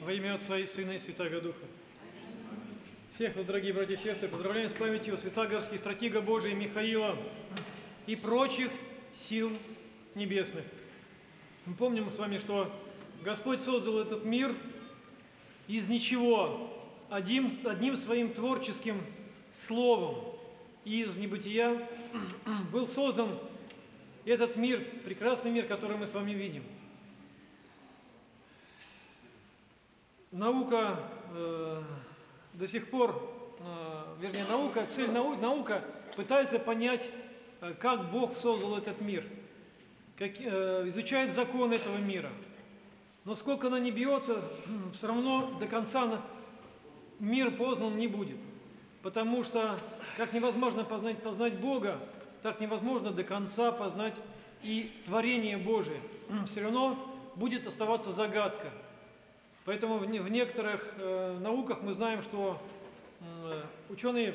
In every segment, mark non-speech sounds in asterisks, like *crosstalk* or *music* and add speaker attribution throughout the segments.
Speaker 1: Во имя Отца и Сына и Святаго Духа. Всех вас, дорогие братья и сестры, поздравляем с памятью святогорских стратега Божия Михаила и прочих сил небесных. Мы помним с вами, что Господь создал этот мир из ничего, одним, одним своим творческим словом. Из небытия был создан этот мир, прекрасный мир, который мы с вами видим. Наука э, до сих пор, э, вернее, наука, цель нау, наука пытается понять, э, как Бог создал этот мир, как, э, изучает закон этого мира. Но сколько она не бьется, *clears throat* все равно до конца мир познан не будет. Потому что как невозможно познать, познать Бога, так невозможно до конца познать и творение Божие. *clears throat* Все равно будет оставаться загадка. Поэтому в, в некоторых э, науках мы знаем, что э, ученые,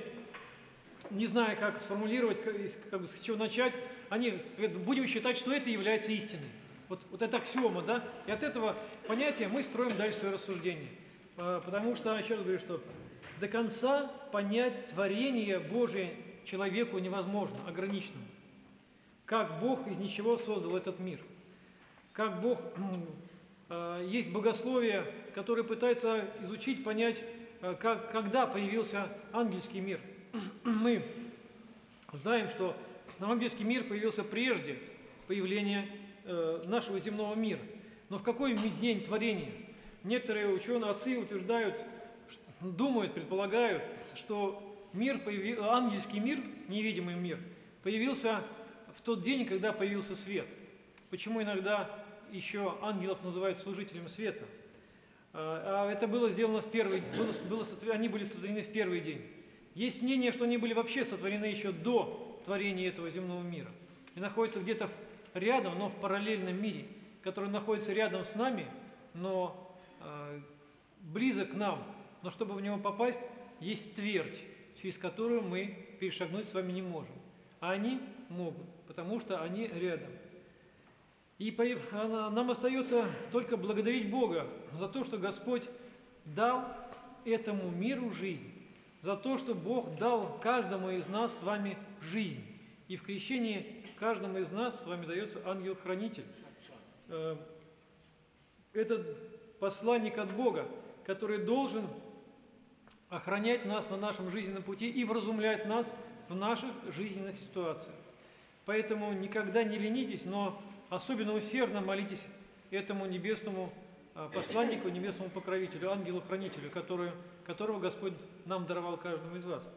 Speaker 1: не зная, как сформулировать, как, как бы с чего начать, они говорят, будем считать, что это является истиной. Вот, вот это аксиома, да? И от этого понятия мы строим дальше свое рассуждение. Э, Потому что, еще раз говорю, что до конца понять творение Божие человеку невозможно, ограниченному. Как Бог из ничего создал этот мир. Как Бог э, есть богословие, которое пытается изучить, понять, э, как, когда появился ангельский мир. *clears throat* Мы знаем, что ангельский мир появился прежде появления э, нашего земного мира. Но в какой день творения? Некоторые ученые, отцы утверждают, думают, предполагают, что мир появи- ангельский мир, невидимый мир, появился в тот день, когда появился свет. Почему иногда еще ангелов называют служителями света? А а это было сделано в первый было, было они были сотворены в первый день. Есть мнение, что они были вообще сотворены еще до творения этого земного мира. И находятся где-то рядом, но в параллельном мире, который находится рядом с нами, но э, близок к нам. Но чтобы в него попасть, есть твердь, через которую мы перешагнуть с вами не можем. А они могут, потому что они рядом. И нам остается только благодарить Бога за то, что Господь дал этому миру жизнь, за то, что Бог дал каждому из нас с вами жизнь. И в крещении каждому из нас с вами дается ангел-хранитель. Э, Это посланник от Бога, который должен охранять нас на нашем жизненном пути и вразумлять нас в наших жизненных ситуациях. Поэтому никогда не ленитесь, но особенно усердно молитесь этому небесному а, посланнику, небесному покровителю, ангелу-хранителю, которого Господь нам даровал каждому из вас.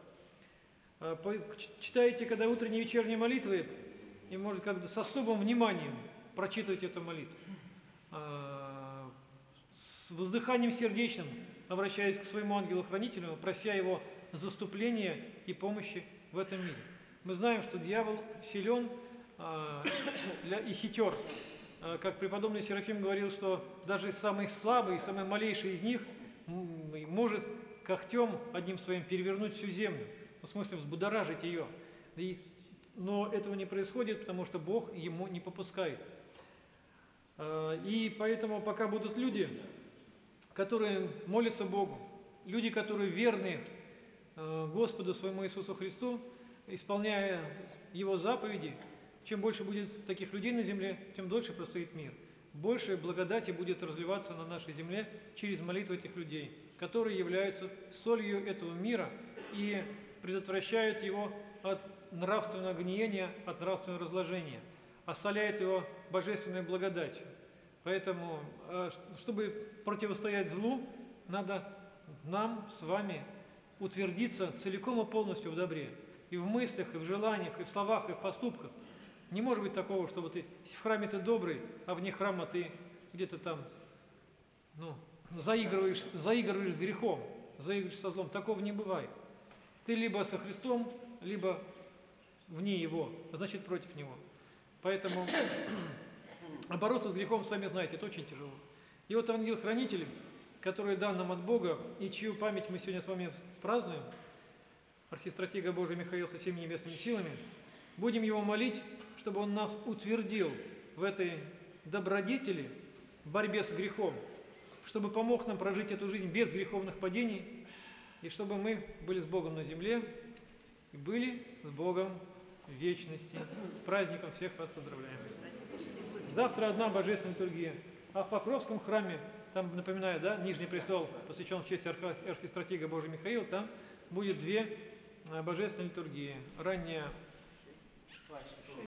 Speaker 1: А, по- ч- Читаете, когда утренние и вечерние молитвы, и, может, как бы с особым вниманием прочитывайте эту молитву. А, С воздыханием сердечным, обращаясь к своему ангелу-хранителю, прося его заступления и помощи в этом мире. Мы знаем, что дьявол силен для- и хитер. А, Как преподобный Серафим говорил, что даже самый слабый, самый малейший из них может когтем одним своим перевернуть всю землю, в смысле взбудоражить ее. И- но этого не происходит, потому что Бог ему не попускает. А, И поэтому пока будут люди, которые молятся Богу, люди, которые верны Господу своему Иисусу Христу, исполняя Его заповеди, чем больше будет таких людей на земле, тем дольше простоит мир. Больше благодати будет разливаться на нашей земле через молитву этих людей, которые являются солью этого мира и предотвращают его от нравственного гниения, от нравственного разложения, осоляют его божественной благодатью. Поэтому, э, чтобы противостоять злу, надо нам с вами утвердиться целиком и полностью в добре. И в мыслях, и в желаниях, и в словах, и в поступках. Не может быть такого, чтобы ты в храме ты добрый, а вне храма ты где-то там ну, заигрываешь, заигрываешь с грехом, заигрываешь со злом. Такого не бывает. Ты либо со Христом, либо вне Его, а значит против Него. Поэтому *clears throat* бороться с грехом, сами знаете, это очень тяжело. И вот ангел-хранитель, который дан нам от Бога, и чью память мы сегодня с вами празднуем, архистратига Божия Михаил со всеми небесными силами, будем его молить, чтобы он нас утвердил в этой добродетели, в борьбе с грехом, чтобы помог нам прожить эту жизнь без греховных падений, и чтобы мы были с Богом на земле и были с Богом в вечности. С праздником всех вас поздравляем. Завтра одна божественная литургия. А в Покровском храме, там, напоминаю, да, Нижний престол посвящен в честь арха- архистратига Божия Михаила, там будет две э, божественные литургии. Ранняя